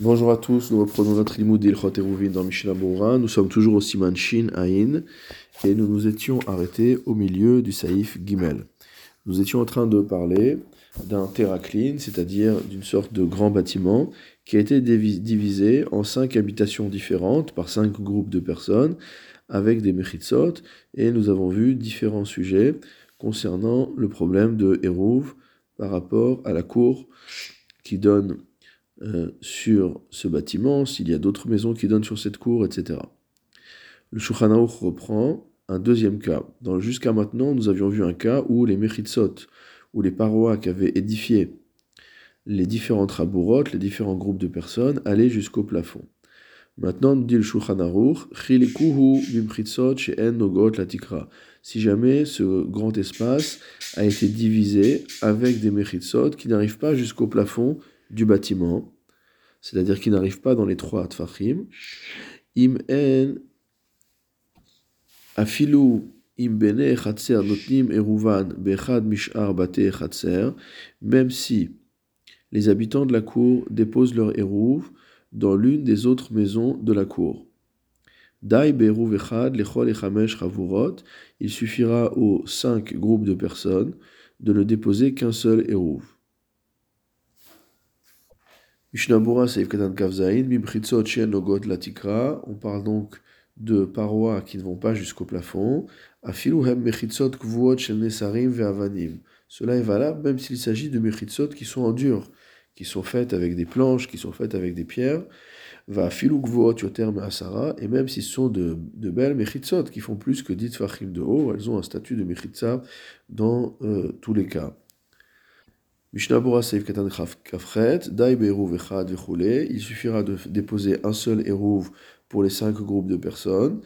Bonjour à tous, nous reprenons notre limoud d'Ilchot Eruvin dans Mishnah Bora. Nous sommes toujours au Siman Shin Ain et nous nous étions arrêtés au milieu du Saïf Gimel. Nous étions en train de parler d'un terracline, c'est-à-dire d'une sorte de grand bâtiment qui a été divisé en cinq habitations différentes par cinq groupes de personnes avec des mechitsot et nous avons vu différents sujets concernant le problème de Eruv par rapport à la cour qui donne euh, sur ce bâtiment, s'il y a d'autres maisons qui donnent sur cette cour, etc. Le Shulchan reprend un deuxième cas. Jusqu'à maintenant, nous avions vu un cas où les Mechitsot, où les parois qui avaient édifié les différentes rabourotes, les différents groupes de personnes, allaient jusqu'au plafond. Maintenant, nous dit le Shulchan Si jamais ce grand espace a été divisé avec des Mechitsot qui n'arrivent pas jusqu'au plafond du bâtiment, c'est-à-dire qui n'arrive pas dans les trois tfachim. Im en afilu im bene chatser notnim eruvan bechad mishar bate chatser, même si les habitants de la cour déposent leur eruv dans l'une des autres maisons de la cour. Dai beruv echad lechol echamesh chavurot, il suffira aux cinq groupes de personnes de ne déposer qu'un seul On parle donc de parois qui ne vont pas jusqu'au plafond. Cela est valable même s'il s'agit de mechitsot qui sont en dur, qui sont faites avec des planches, qui sont faites avec des pierres. Va et même si ce sont de, belles mechitsot qui font plus que 10 fachim de haut, elles ont un statut de mechitza dans euh, tous les cas. Il suffira de déposer un seul eruv pour les cinq groupes de personnes.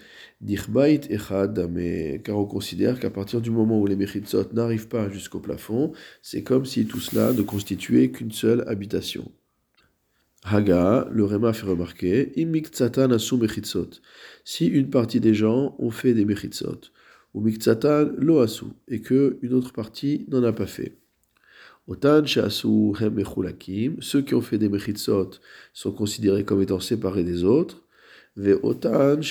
Car on considère qu'à partir du moment où les mechitsot n'arrivent pas jusqu'au plafond, c'est comme si tout cela ne constituait qu'une seule habitation. Haga, le Réma fait remarquer, Si une partie des gens ont fait des mechitsot, ou miktsatan lo asu, et que une autre partie n'en a pas fait. Ceux qui ont fait des mechitsot sont considérés comme étant séparés des autres. Otan et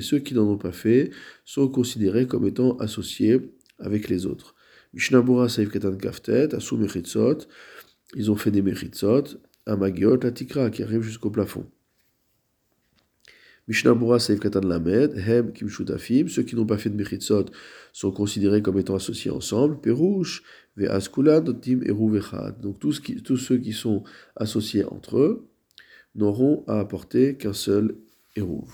ceux qui n'en ont pas fait sont considérés comme étant associés avec les autres. Mishnabura saif ketan kaftet, asu mechitsot, ils ont fait des mechitsot, amagiot la tikra qui arrive jusqu'au plafond. Mishnabura Saif Katan Lamed, Hem Kim ceux qui n'ont pas fait de Mechitsot sont considérés comme étant associés ensemble, Perouche, Ve Askulan, Dotim Eruvechad. Donc tous, qui, tous ceux qui sont associés entre eux n'auront à apporter qu'un seul Eruv.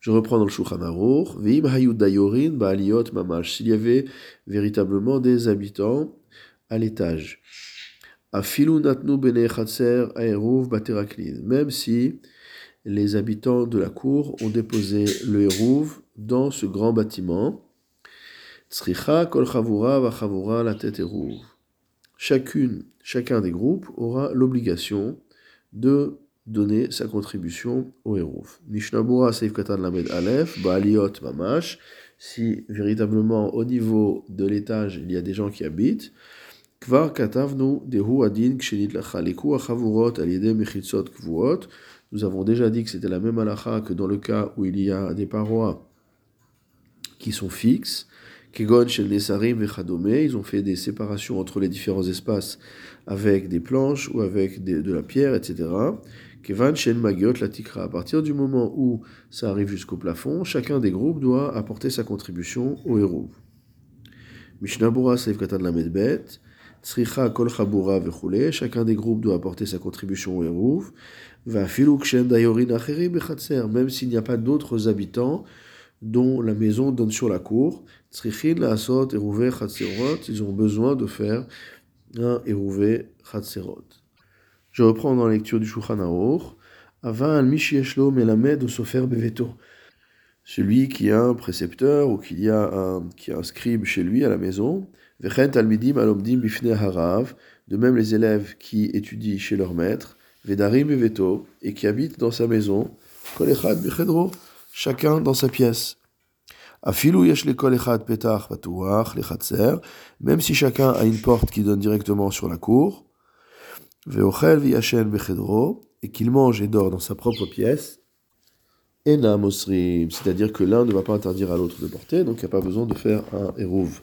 Je reprends dans le Shulchan Aruch, Veim Hayud Dayorin Baaliot Mamash, s'il y avait véritablement des habitants à l'étage. Afilu Natnu Bene Chatser Aeruv Bateraklin, même si les habitants de la cour ont déposé le hérouv dans ce grand bâtiment. kol la tête Chacune, chacun des groupes aura l'obligation de donner sa contribution au hérouv. Mishnabura seif katan lamed alef, baaliot mamash, si véritablement au niveau de l'étage il y a des gens qui habitent, kvar katavnu dehu adin kshenit lachaliku achavurot alide mechitzot kvuot, nous avons déjà dit que c'était la même halakha que dans le cas où il y a des parois qui sont fixes. Kegon shel Nesarim ils ont fait des séparations entre les différents espaces avec des planches ou avec de la pierre, etc. Kevan shel Magiot la tikra. À partir du moment où ça arrive jusqu'au plafond, chacun des groupes doit apporter sa contribution au héros. Mishnabura Seif Katan Lamedbet. Kol Chabura Chacun des groupes doit apporter sa contribution au Hérouv. Même s'il n'y a pas d'autres habitants dont la maison donne sur la cour, ils ont besoin de faire un Hérouvé Chatserot. Je reprends dans la lecture du Shulchan Aruch. Avan al melamed sofer beveto. Celui qui a un précepteur ou qui a un, qui a un scribe chez lui à la maison, de même les élèves qui étudient chez leur maître, Vedarim et Veto, et qui habitent dans sa maison, chacun dans sa pièce. Même si chacun a une porte qui donne directement sur la cour, et qu'il mange et dort dans sa propre pièce. C'est-à-dire que l'un ne va pas interdire à l'autre de porter, donc il n'y a pas besoin de faire un eruv.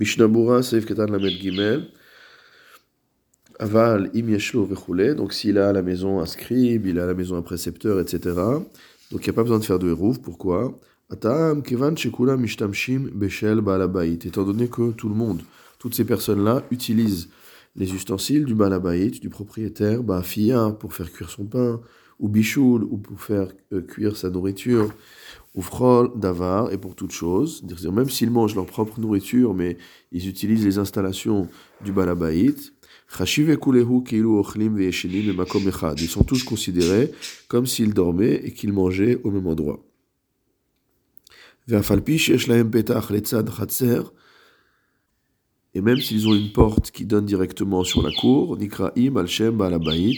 Mishnabura Seif Ketan Lamed Gimel. Aval im yeshlo vechule, donc s'il a à la maison un scribe, il a à la maison un précepteur, etc. Donc il n'y a pas besoin de faire de eruv. Pourquoi? Atam kevan shekula mishtamshim beshel balabait. Étant donné que tout le monde, toutes ces personnes-là utilisent les ustensiles du balabait, du propriétaire, bafia pour faire cuire son pain, ou bichoul, ou pour faire euh, cuire sa nourriture, ou frol, davar, et pour toute chose. Même s'ils mangent leur propre nourriture, mais ils utilisent les installations du balabait, ils sont tous considérés comme s'ils dormaient et qu'ils mangeaient au même endroit. Et même s'ils ont une porte qui donne directement sur la cour, Nikraim, Alshem, Balabait,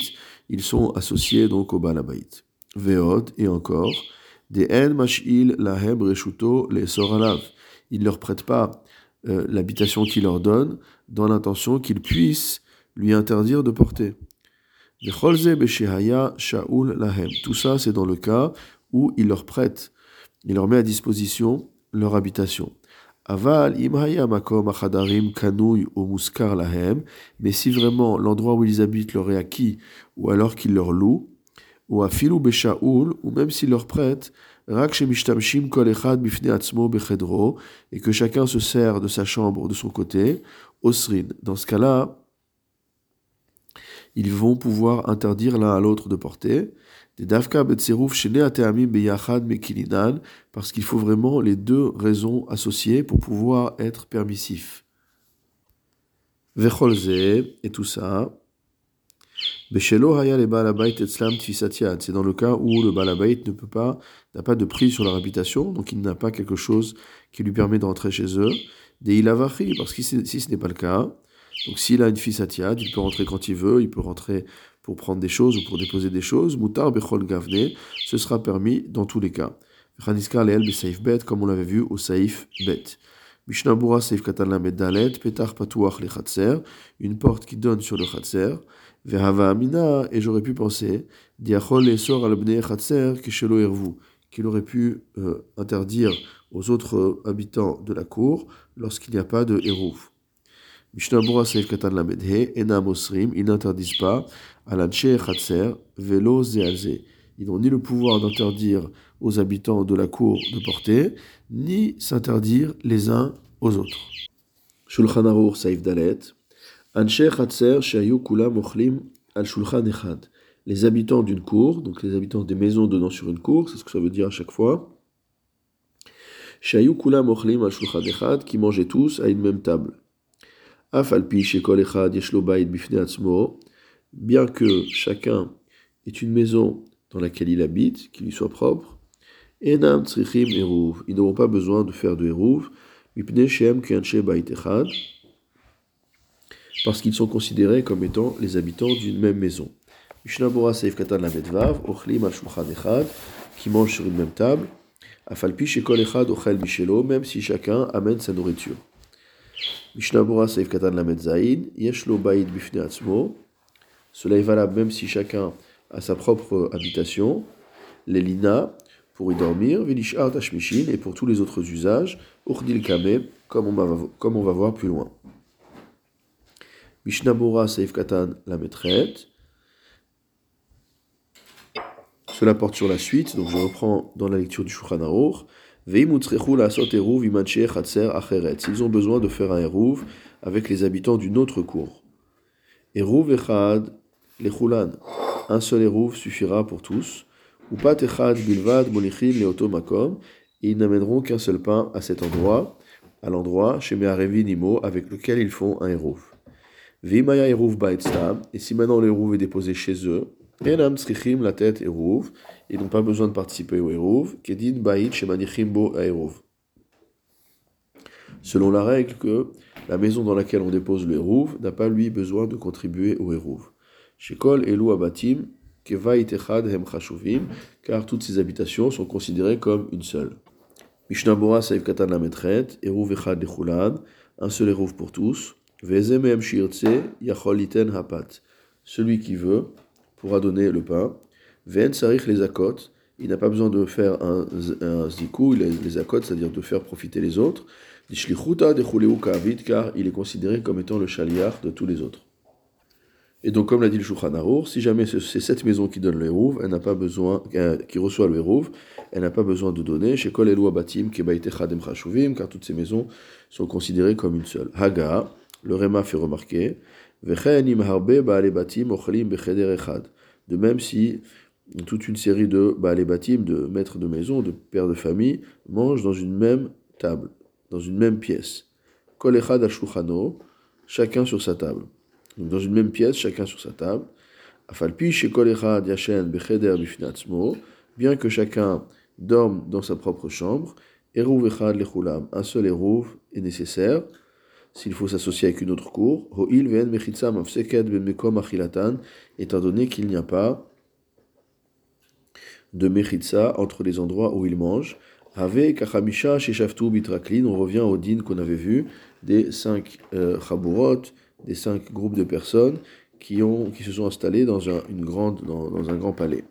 ils sont associés donc au Balabait. Veod, et encore, Ils ne leur prêtent pas euh, l'habitation qu'ils leur donnent dans l'intention qu'ils puissent lui interdire de porter. Tout ça, c'est dans le cas où il leur prête, il leur met à disposition leur habitation. Aval mais si vraiment l'endroit où ils habitent leur est acquis, ou alors qu'il leur loue, ou afilu beshaul, ou même s'il leur prête, rak shemishtamshim kol echad bifne atzmo bechedro, et que chacun se sert de sa chambre de son côté, osrin. Dans ce cas-là, ils vont pouvoir interdire l'un à l'autre de porter. Des davka betserouf shene ateamim beyachad mekilinan, parce qu'il faut vraiment les deux raisons associées pour pouvoir être permissif. Vecholze, et tout ça. Beshelo haya le balabait etzlam tfisatiad. C'est dans le cas où le balabait ne peut pas, n'a pas de prise sur leur habitation, donc il n'a pas quelque chose qui lui permet d'entrer chez eux. Des ilavachi, parce que si ce n'est pas le cas, donc s'il a une fille satiade, il peut rentrer quand il veut, il peut rentrer pour prendre des choses ou pour déposer des choses. Moutar bechol gavne, ce sera permis dans tous les cas. Khaniska leel saif bet, comme on l'avait vu au saif bet. Mishnabura saif katan lamed dalet, petar patuach le chatser, une porte qui donne sur le chatser. Verhava amina, et j'aurais pu penser, diachol le sor al bne chatser, kishelo ervu, qu'il aurait pu euh, interdire aux autres habitants de la cour lorsqu'il n'y a pas de hérouf. Mishnabura Seif Katan Lamedhe, Ena Mosrim, ils n'interdisent pas la Khatser, Velo Zealze. Ils n'ont ni le pouvoir d'interdire aux habitants de la cour de porter, ni s'interdire les uns aux autres. Shulchan Saif Dalet, Les habitants d'une cour, donc les habitants des maisons donnant sur une cour, c'est ce que ça veut dire à chaque fois. Qui mangeaient tous à une même table. Bien que chacun ait une maison dans laquelle il habite, qui lui soit propre, ils n'auront pas besoin de faire de Hérouv, parce qu'ils sont considérés comme étant les habitants d'une même maison. qui mangent sur une même table, même si chacun amène sa nourriture. Mishnabura Saif Katan Lamed Zain, Yeshlo Baïd Bifne Atzmo. Cela est valable même si chacun a sa propre habitation. L'Elina, pour y dormir, Vilishar Tashmishin, et pour tous les autres usages, Urdil Kame, comme on va voir plus loin. Mishnabura Saif Katan Lamed Cela porte sur la suite, donc je reprends dans la lecture du Shulchan Aruch. S'ils ont besoin de faire un eruv avec les habitants d'une autre cour. Eruv echad lechulan. Un seul eruv suffira pour tous. Ou echad bilvad molichin leotomakom. Et ils n'amèneront qu'un seul pain à cet endroit, à l'endroit chez Meharevi Nimo, avec lequel ils font un eruv. Vimaya eruv baetstam. Et si maintenant l'eruv est déposé chez eux, Enam tzrichim la tête eruv. Ils n'ont pas besoin de participer au Hérouv. Kedin Baït Shemanichimbo Hérouv. Selon la règle que la maison dans laquelle on dépose le Hérouv n'a pas lui besoin de contribuer au Hérouv. Shekol Elou Abatim Kevait Echad Hem Chashuvim, car toutes ces habitations sont considérées comme une seule. Mishnah Bora Saïf Katan Lametret, Hérouv Echad Lechulan, un seul Hérouv pour tous. Celui qui veut pourra donner le pain. Ven sarich les akot, il n'a pas besoin de faire un, un zikou, les, akot, c'est-à-dire de faire profiter les autres. Car il est considéré comme étant le chaliar de tous les autres. Et donc, comme l'a dit le Shulchan si jamais c'est cette maison qui donne le elle n'a pas besoin, euh, qui reçoit le Hérouv, elle n'a pas besoin de donner chez Kol Elou Batim, Chadem Chashuvim, car toutes ces maisons sont considérées comme une seule. Haga, le Réma fait remarquer, de même si toute une série de de maîtres de maison, de pères de famille, mangent dans une même table, dans une même pièce. Kol Echad chacun sur sa table. Dans une même pièce, chacun sur sa table. Afalpi chez Kol Echad Yashen Becheder bien que chacun dorme dans sa propre chambre, Eruv Echad Lechulam, un seul Eruv est nécessaire s'il faut s'associer avec une autre cour, étant donné qu'il n'y a pas de Mechitza entre les endroits où il mange. Ave Kachamisha Sheshaftu Bitraklin, on revient au din qu'on avait vu, des cinq euh, des cinq groupes de personnes qui, ont, qui se sont installés dans un, une grande, dans, dans un grand palais.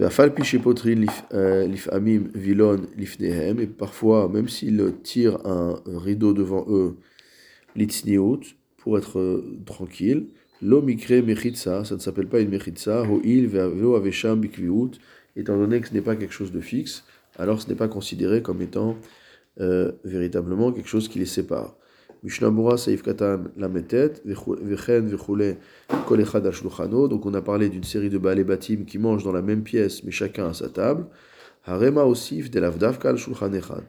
Euh, et parfois, même s'ils tirent un rideau devant eux, pour être euh, tranquille, l'omikre mechitsa, ça ne s'appelle pas une mechitsa, étant donné que ce n'est pas quelque chose de fixe, alors ce n'est pas considéré comme étant euh, véritablement quelque chose qui les sépare. Donc on a parlé d'une série de Baale Batim qui mangent dans la même pièce, mais chacun à sa table. Harema Osif de Lavdavkal Shulchan Echad.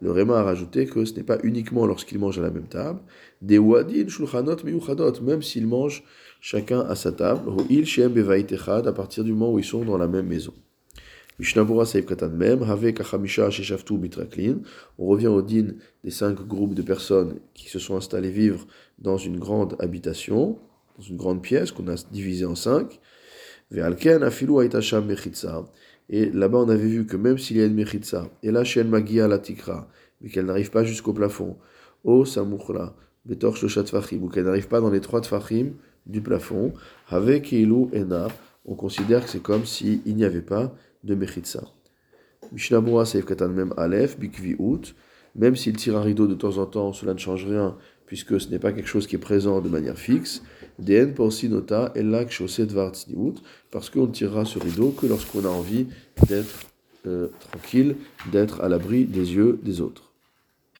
Le Réma a rajouté que ce n'est pas uniquement lorsqu'ils mangent à la même table. Des Wadin Shulchanot Miyuchadot, même s'ils mangent chacun à sa table. Il Shem Bevait Echad, à partir du moment où ils sont dans la même maison. On revient au din des cinq groupes de personnes qui se sont installés vivre dans une grande habitation, dans une grande pièce qu'on a divisée en cinq. Et là-bas, on avait vu que même s'il y a une Mechitza, et là, Shen Magia la Tikra, mais qu'elle n'arrive pas jusqu'au plafond, O Samuchla, Betor ou qu'elle n'arrive pas dans les trois Tfachim du plafond, avec Ilu Ena, on considère que c'est comme s'il n'y avait pas de Mechitsa. Mishnabura Seif Katan même Aleph, Bikvi Out, même s'il tire un rideau de temps en temps, cela ne change rien, puisque ce n'est pas quelque chose qui est présent de manière fixe. Den Porsinota, Elak Shoset Out, parce qu'on ne tirera ce rideau que lorsqu'on a envie d'être euh, tranquille, d'être à l'abri des yeux des autres.